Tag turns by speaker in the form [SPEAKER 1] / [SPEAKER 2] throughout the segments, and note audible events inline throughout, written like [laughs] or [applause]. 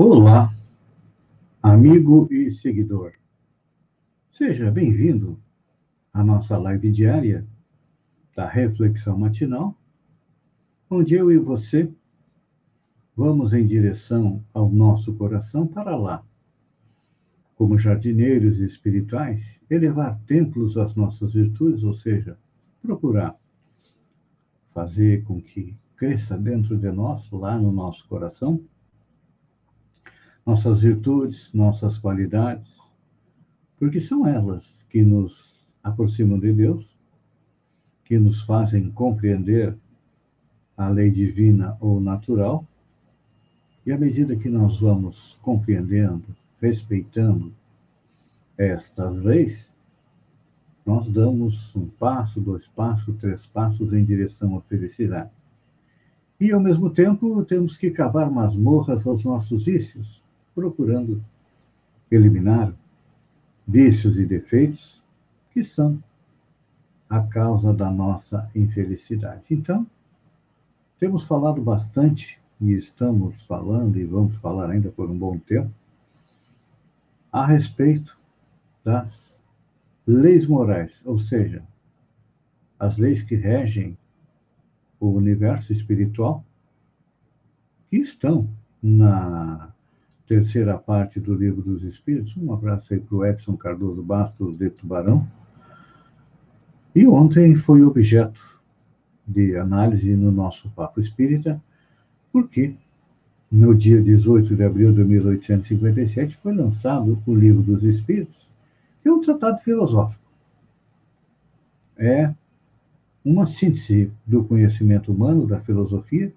[SPEAKER 1] Olá, amigo e seguidor. Seja bem-vindo à nossa live diária da Reflexão Matinal, onde eu e você vamos em direção ao nosso coração para lá, como jardineiros espirituais, elevar templos às nossas virtudes, ou seja, procurar fazer com que cresça dentro de nós, lá no nosso coração, nossas virtudes, nossas qualidades, porque são elas que nos aproximam de Deus, que nos fazem compreender a lei divina ou natural, e à medida que nós vamos compreendendo, respeitando estas leis, nós damos um passo, dois passos, três passos em direção à felicidade. E, ao mesmo tempo, temos que cavar masmorras aos nossos vícios, procurando eliminar vícios e defeitos que são a causa da nossa infelicidade. Então, temos falado bastante e estamos falando e vamos falar ainda por um bom tempo a respeito das leis morais, ou seja, as leis que regem o universo espiritual, que estão na terceira parte do Livro dos Espíritos. Um abraço aí para o Edson Cardoso Bastos de Tubarão. E ontem foi objeto de análise no nosso Papo Espírita, porque no dia 18 de abril de 1857 foi lançado o Livro dos Espíritos, que é um tratado filosófico. É uma síntese do conhecimento humano, da filosofia,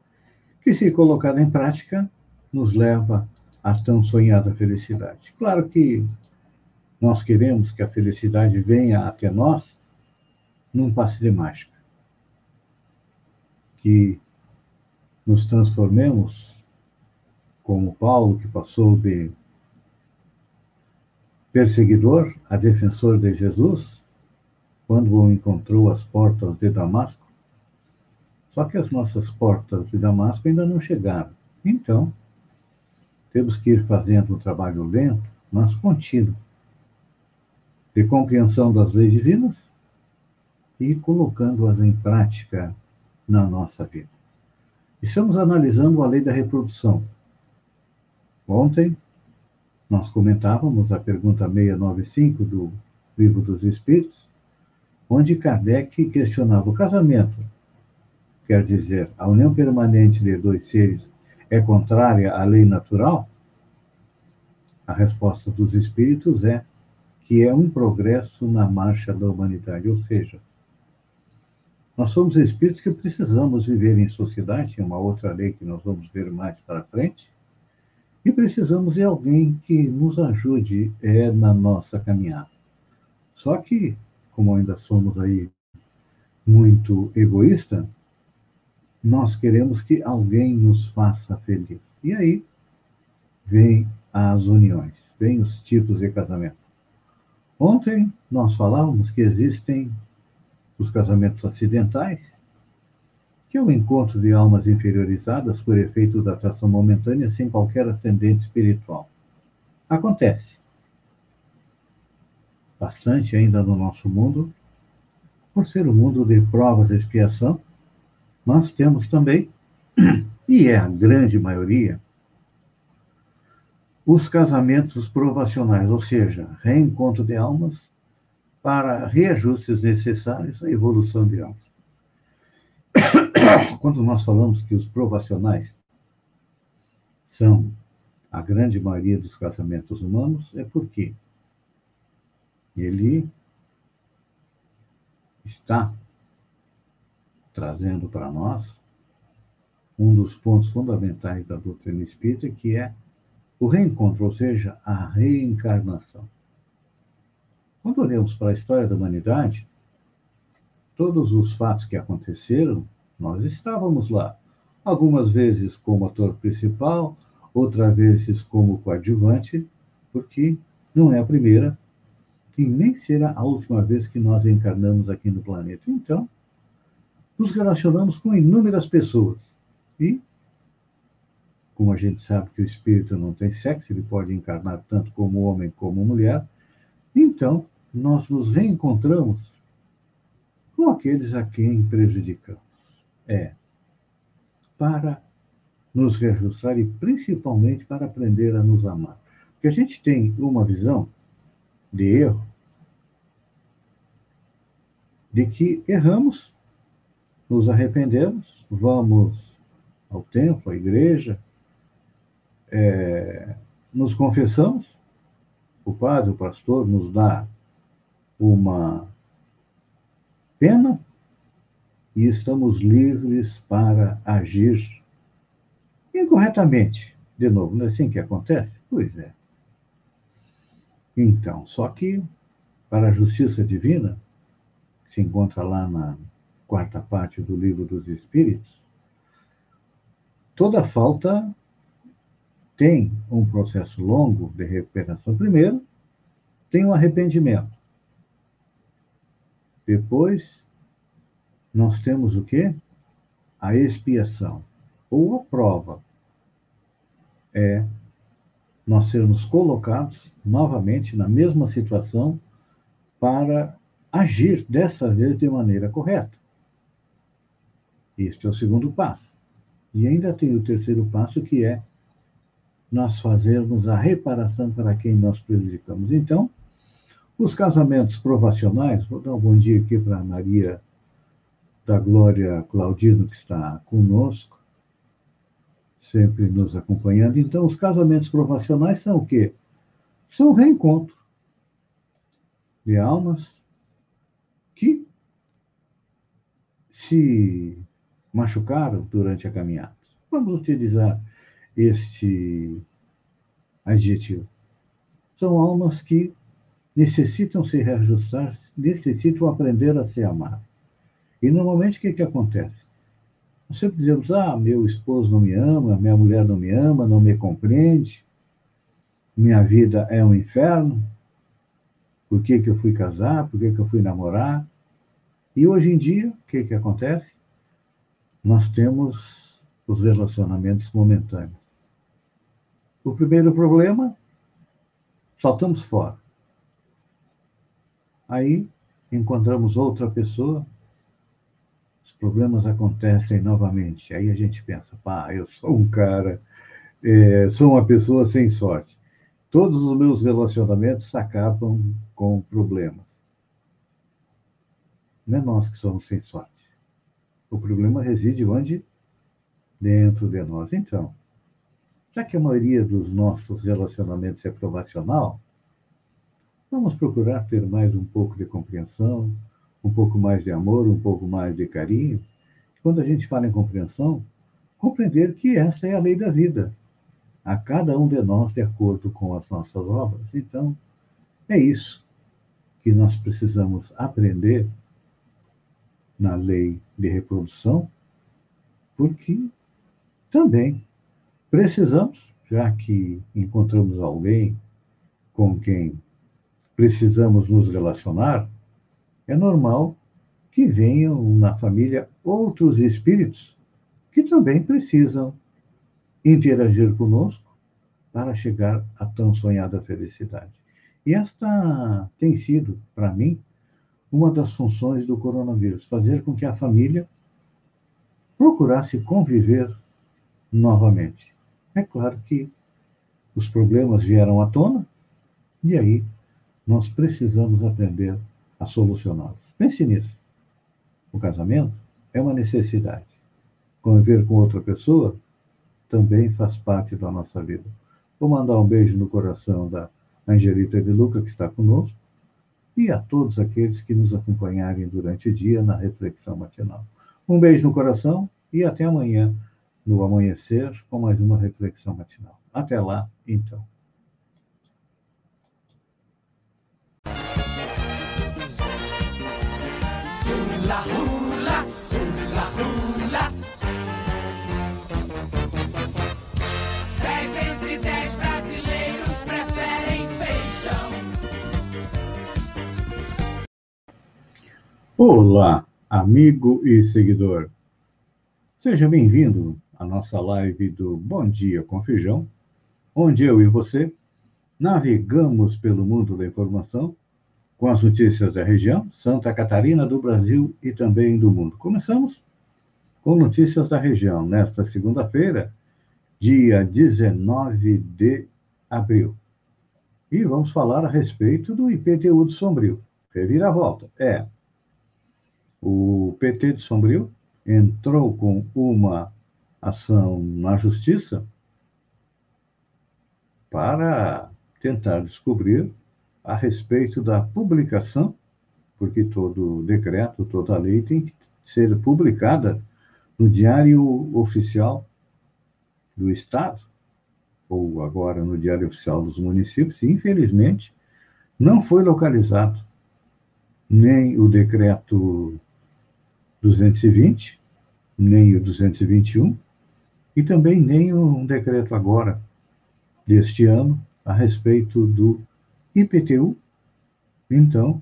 [SPEAKER 1] que, se colocada em prática, nos leva a tão sonhada felicidade. Claro que nós queremos que a felicidade venha até nós num passe de mágica. Que nos transformemos, como Paulo, que passou de perseguidor a defensor de Jesus, quando o encontrou às portas de Damasco. Só que as nossas portas de Damasco ainda não chegaram. Então, temos que ir fazendo um trabalho lento, mas contínuo, de compreensão das leis divinas e colocando-as em prática na nossa vida. Estamos analisando a lei da reprodução. Ontem, nós comentávamos a pergunta 695 do Livro dos Espíritos, onde Kardec questionava o casamento. Quer dizer, a união permanente de dois seres é contrária à lei natural? A resposta dos espíritos é que é um progresso na marcha da humanidade, ou seja, nós somos espíritos que precisamos viver em sociedade, é uma outra lei que nós vamos ver mais para frente, e precisamos de alguém que nos ajude é, na nossa caminhada. Só que, como ainda somos aí muito egoísta, nós queremos que alguém nos faça feliz. E aí vem as uniões, vem os tipos de casamento. Ontem nós falávamos que existem os casamentos acidentais, que é o encontro de almas inferiorizadas por efeito da atração momentânea sem qualquer ascendente espiritual. Acontece. Bastante ainda no nosso mundo, por ser um mundo de provas e expiação, mas temos também, [clears throat] e é a grande maioria, os casamentos provacionais, ou seja, reencontro de almas para reajustes necessários à evolução de almas. [clears throat] Quando nós falamos que os provacionais são a grande maioria dos casamentos humanos, é porque ele está trazendo para nós um dos pontos fundamentais da doutrina espírita, que é o reencontro, ou seja, a reencarnação. Quando olhamos para a história da humanidade, todos os fatos que aconteceram, nós estávamos lá. Algumas vezes como ator principal, outras vezes como coadjuvante, porque não é a primeira e nem será a última vez que nós encarnamos aqui no planeta. Então, nos relacionamos com inúmeras pessoas e como a gente sabe que o espírito não tem sexo, ele pode encarnar tanto como homem como mulher, então nós nos reencontramos com aqueles a quem prejudicamos. É para nos reajustar e principalmente para aprender a nos amar. Porque a gente tem uma visão de erro, de que erramos, nos arrependemos, vamos ao templo, à igreja, é, nos confessamos, o padre, o pastor nos dá uma pena e estamos livres para agir incorretamente. De novo, não é assim que acontece? Pois é. Então, só que para a justiça divina, que se encontra lá na quarta parte do livro dos Espíritos, toda falta tem um processo longo de recuperação. Primeiro, tem o um arrependimento. Depois, nós temos o quê? A expiação, ou a prova. É nós sermos colocados novamente na mesma situação para agir dessa vez de maneira correta. Este é o segundo passo. E ainda tem o terceiro passo, que é nós fazermos a reparação para quem nós prejudicamos. Então, os casamentos provacionais, vou dar um bom dia aqui para a Maria da Glória Claudino, que está conosco, sempre nos acompanhando. Então, os casamentos provacionais são o quê? São reencontro de almas que se machucaram durante a caminhada. Vamos utilizar este adjetivo. São almas que necessitam se reajustar, necessitam aprender a se amar. E normalmente o que, que acontece? Nós sempre dizemos: ah, meu esposo não me ama, minha mulher não me ama, não me compreende, minha vida é um inferno. Por que, que eu fui casar? Por que, que eu fui namorar? E hoje em dia, o que, que acontece? Nós temos os relacionamentos momentâneos. O primeiro problema, saltamos fora. Aí encontramos outra pessoa, os problemas acontecem novamente. Aí a gente pensa, pá, eu sou um cara, é, sou uma pessoa sem sorte. Todos os meus relacionamentos acabam com problemas. Não é nós que somos sem sorte. O problema reside onde? Dentro de nós. Então, já que a maioria dos nossos relacionamentos é provacional, vamos procurar ter mais um pouco de compreensão, um pouco mais de amor, um pouco mais de carinho. Quando a gente fala em compreensão, compreender que essa é a lei da vida, a cada um de nós de acordo com as nossas obras. Então, é isso que nós precisamos aprender na lei de reprodução, porque também Precisamos, já que encontramos alguém com quem precisamos nos relacionar, é normal que venham na família outros espíritos que também precisam interagir conosco para chegar à tão sonhada felicidade. E esta tem sido, para mim, uma das funções do coronavírus, fazer com que a família procurasse conviver novamente. É claro que os problemas vieram à tona e aí nós precisamos aprender a solucioná-los. Pense nisso. O casamento é uma necessidade. Conviver com outra pessoa também faz parte da nossa vida. Vou mandar um beijo no coração da Angelita de Luca, que está conosco, e a todos aqueles que nos acompanharem durante o dia na reflexão matinal. Um beijo no coração e até amanhã no amanhecer com mais uma reflexão matinal. Até lá, então. Hula, Olá, amigo e seguidor. Seja bem-vindo à nossa live do Bom Dia com Feijão, onde eu e você navegamos pelo mundo da informação com as notícias da região, Santa Catarina, do Brasil e também do mundo. Começamos com notícias da região nesta segunda-feira, dia 19 de abril. E vamos falar a respeito do IPTU de Sombrio. Reviravolta. É. O PT de Sombrio entrou com uma ação na justiça para tentar descobrir a respeito da publicação, porque todo decreto, toda lei tem que ser publicada no Diário Oficial do Estado, ou agora no Diário Oficial dos Municípios, e, infelizmente, não foi localizado nem o decreto 220, nem o 221, e também nem um decreto agora, deste ano, a respeito do IPTU. Então,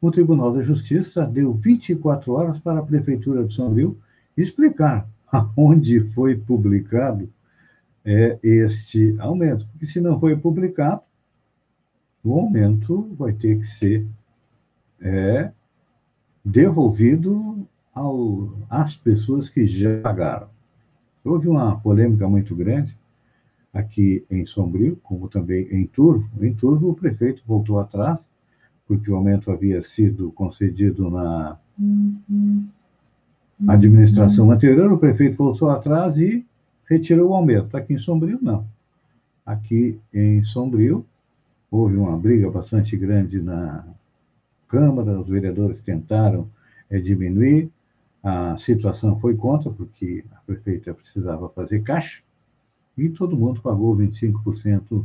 [SPEAKER 1] o Tribunal da Justiça deu 24 horas para a Prefeitura de São Rio explicar [laughs] aonde foi publicado é, este aumento. Porque se não foi publicado, o aumento vai ter que ser é, devolvido ao, às pessoas que já pagaram. Houve uma polêmica muito grande aqui em Sombrio, como também em Turvo. Em Turvo, o prefeito voltou atrás, porque o aumento havia sido concedido na administração anterior, o prefeito voltou atrás e retirou o aumento. Aqui em Sombrio, não. Aqui em Sombrio, houve uma briga bastante grande na Câmara, os vereadores tentaram é, diminuir, a situação foi contra, porque a prefeita precisava fazer caixa, e todo mundo pagou 25%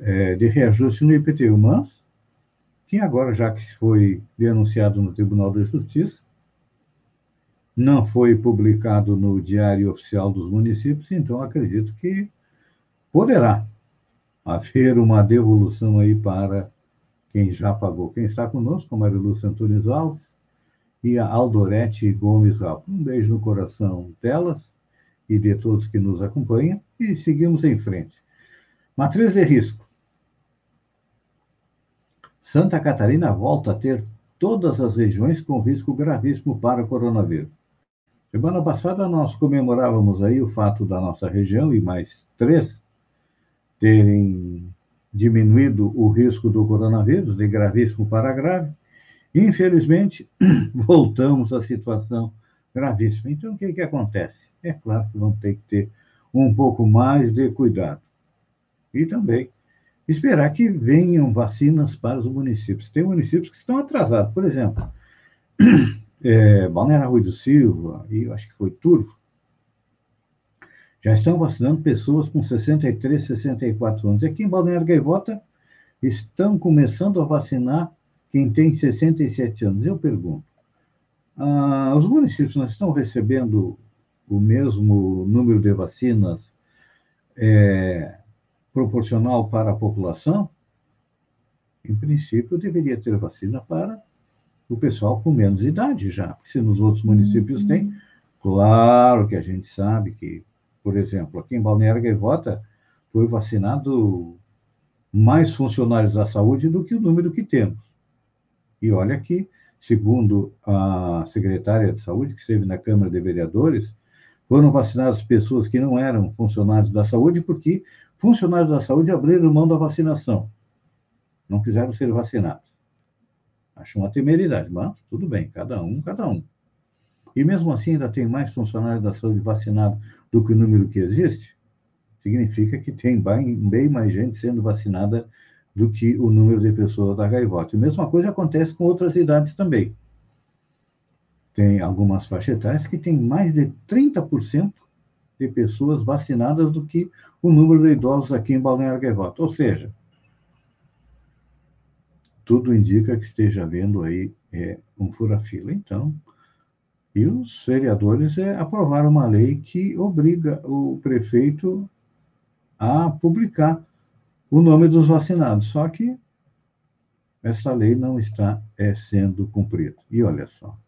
[SPEAKER 1] é, de reajuste no IPTU, mas que agora, já que foi denunciado no Tribunal de Justiça, não foi publicado no Diário Oficial dos Municípios, então acredito que poderá haver uma devolução aí para quem já pagou. Quem está conosco, a Maria Lúcia Antunes Alves e a Aldorete Gomes Ralph. Um beijo no coração delas e de todos que nos acompanham e seguimos em frente. Matriz de risco. Santa Catarina volta a ter todas as regiões com risco gravíssimo para o coronavírus. Semana passada nós comemorávamos aí o fato da nossa região e mais três terem diminuído o risco do coronavírus, de gravíssimo para grave. Infelizmente, [clears throat] voltamos à situação gravíssima. Então, o que, que acontece? É claro que vamos ter que ter um pouco mais de cuidado. E também esperar que venham vacinas para os municípios. Tem municípios que estão atrasados. Por exemplo, é, [clears throat] Balneário Rui do Silva, e acho que foi Turvo, já estão vacinando pessoas com 63, 64 anos. Aqui em Balneário Gaivota, estão começando a vacinar quem tem 67 anos. Eu pergunto, ah, os municípios não estão recebendo o mesmo número de vacinas é, proporcional para a população? Em princípio, deveria ter vacina para o pessoal com menos idade já. Porque se nos outros municípios uhum. tem, claro que a gente sabe que por exemplo, aqui em Balneário Gaivota foi vacinado mais funcionários da saúde do que o número que temos. E olha que, segundo a secretária de saúde, que esteve na Câmara de Vereadores, foram vacinadas pessoas que não eram funcionários da saúde, porque funcionários da saúde abriram mão da vacinação. Não quiseram ser vacinados. Acho uma temeridade, mas tudo bem, cada um, cada um. E mesmo assim ainda tem mais funcionários da saúde vacinados do que o número que existe, significa que tem bem mais gente sendo vacinada do que o número de pessoas da gaivota. A mesma coisa acontece com outras idades também. Tem algumas faixas etárias que têm mais de 30% de pessoas vacinadas do que o número de idosos aqui em Balneário Gaivota. Ou seja, tudo indica que esteja havendo aí é, um fura-fila. Então, e os vereadores é, aprovaram uma lei que obriga o prefeito a publicar o nome dos vacinados. Só que essa lei não está é, sendo cumprida. E olha só,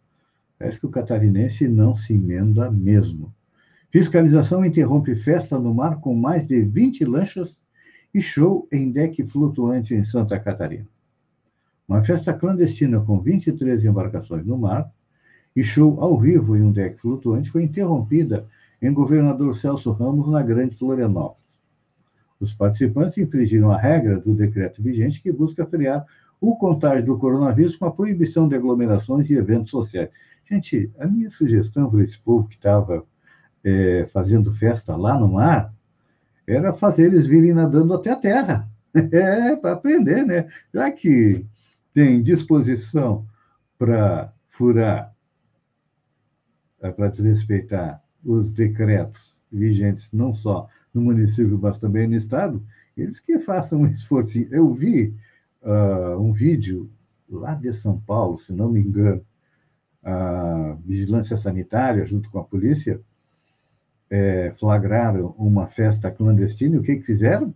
[SPEAKER 1] Parece que o catarinense não se emenda mesmo. Fiscalização interrompe festa no mar com mais de 20 lanchas e show em deck flutuante em Santa Catarina. Uma festa clandestina com 23 embarcações no mar e show ao vivo em um deck flutuante foi interrompida em Governador Celso Ramos, na Grande Florianópolis. Os participantes infringiram a regra do decreto vigente que busca frear o contágio do coronavírus com a proibição de aglomerações e eventos sociais. Gente, a minha sugestão para esse povo que estava é, fazendo festa lá no mar era fazer eles virem nadando até a terra. [laughs] É, para aprender, né? Já que tem disposição para furar, para desrespeitar os decretos vigentes, não só no município, mas também no Estado, eles que façam um esforço. Eu vi uh, um vídeo lá de São Paulo, se não me engano, a vigilância sanitária, junto com a polícia, é, flagraram uma festa clandestina. E o que, que fizeram?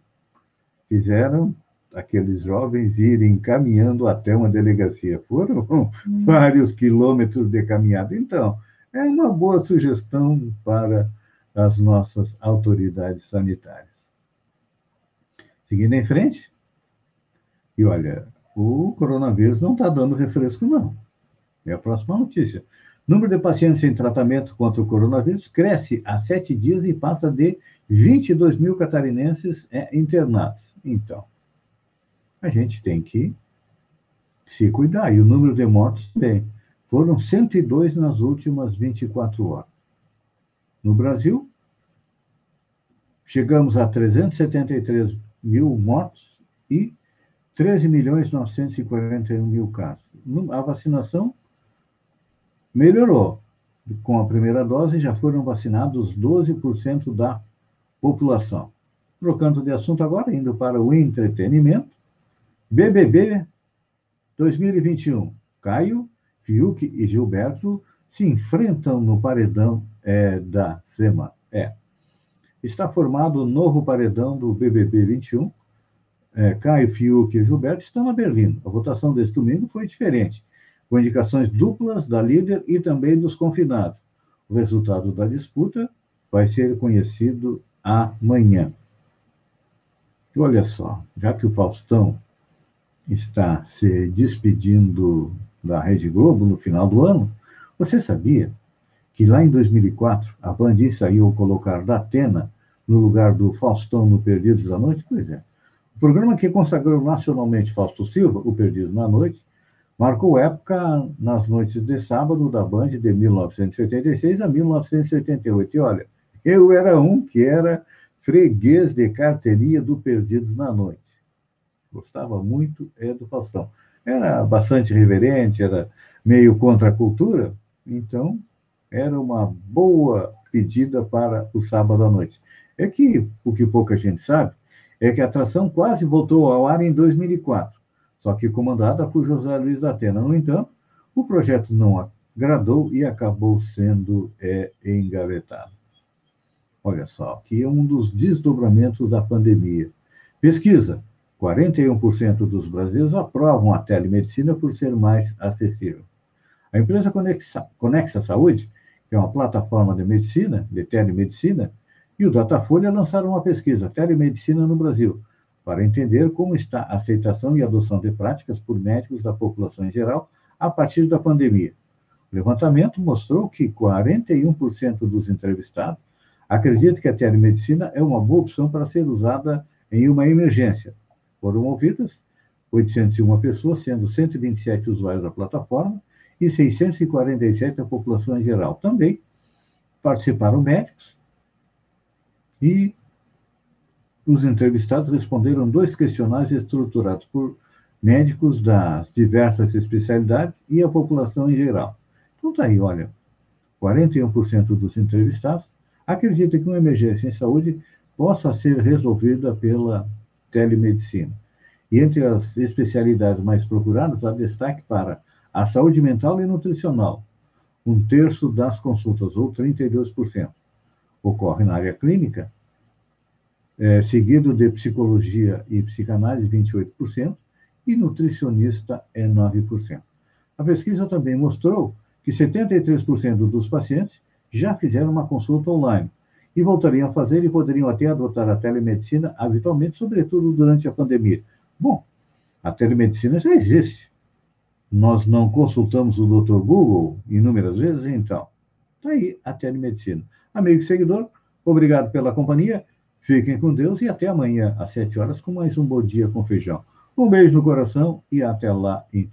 [SPEAKER 1] Fizeram aqueles jovens irem caminhando até uma delegacia. Foram hum. [laughs] vários quilômetros de caminhada. Então, é uma boa sugestão para as nossas autoridades sanitárias. Seguindo em frente, e olha, o coronavírus não está dando refresco, não. É a próxima notícia. Número de pacientes em tratamento contra o coronavírus cresce há sete dias e passa de 22 mil catarinenses é, internados. Então, a gente tem que se cuidar. E o número de mortos também. Foram 102 nas últimas 24 horas. No Brasil, chegamos a 373 mil mortos e 13 milhões 941 mil casos. A vacinação melhorou. Com a primeira dose, já foram vacinados 12% da população. Trocando de assunto agora, indo para o entretenimento, BBB 2021. Caio, Fiuk e Gilberto se enfrentam no paredão é, da semana. É. Está formado o novo paredão do BBB 21. É, Caio, Fiuk e Gilberto estão na Berlim. A votação deste domingo foi diferente, com indicações duplas da líder e também dos confinados. O resultado da disputa vai ser conhecido amanhã. Olha só, já que o Faustão está se despedindo da Rede Globo no final do ano, você sabia que lá em 2004 a Band saiu colocar da Atena no lugar do Faustão no Perdidos da Noite? Pois é. O programa que consagrou nacionalmente Fausto Silva, o Perdidos na Noite, marcou época nas noites de sábado da Band de 1986 a 1988. E olha, eu era um que era freguês de carteirinha do Perdidos na Noite gostava muito é do Faustão. Era bastante reverente, era meio contra a cultura, então era uma boa pedida para o sábado à noite. É que o que pouca gente sabe é que a atração quase voltou ao ar em 2004, só que comandada por José Luiz da Atena. No entanto, o projeto não agradou e acabou sendo é, engavetado. Olha só, que é um dos desdobramentos da pandemia. Pesquisa 41% dos brasileiros aprovam a telemedicina por ser mais acessível. A empresa Conexa, Conexa Saúde, que é uma plataforma de medicina, de telemedicina, e o Datafolha lançaram uma pesquisa Telemedicina no Brasil, para entender como está a aceitação e adoção de práticas por médicos da população em geral a partir da pandemia. O levantamento mostrou que 41% dos entrevistados acreditam que a telemedicina é uma boa opção para ser usada em uma emergência, foram ouvidas 801 pessoas, sendo 127 usuários da plataforma e 647 a população em geral. Também participaram médicos e os entrevistados responderam dois questionários estruturados por médicos das diversas especialidades e a população em geral. Então tá aí, olha, 41% dos entrevistados acreditam que uma emergência em saúde possa ser resolvida pela telemedicina. E entre as especialidades mais procuradas, há destaque para a saúde mental e nutricional, um terço das consultas, ou 32%. Ocorre na área clínica, é, seguido de psicologia e psicanálise, 28%, e nutricionista é 9%. A pesquisa também mostrou que 73% dos pacientes já fizeram uma consulta online e voltariam a fazer e poderiam até adotar a telemedicina habitualmente, sobretudo durante a pandemia. Bom, a telemedicina já existe. Nós não consultamos o Dr. Google inúmeras vezes, então. Está aí a telemedicina. Amigo e seguidor, obrigado pela companhia. Fiquem com Deus e até amanhã, às 7 horas, com mais um Bom Dia com Feijão. Um beijo no coração e até lá, então.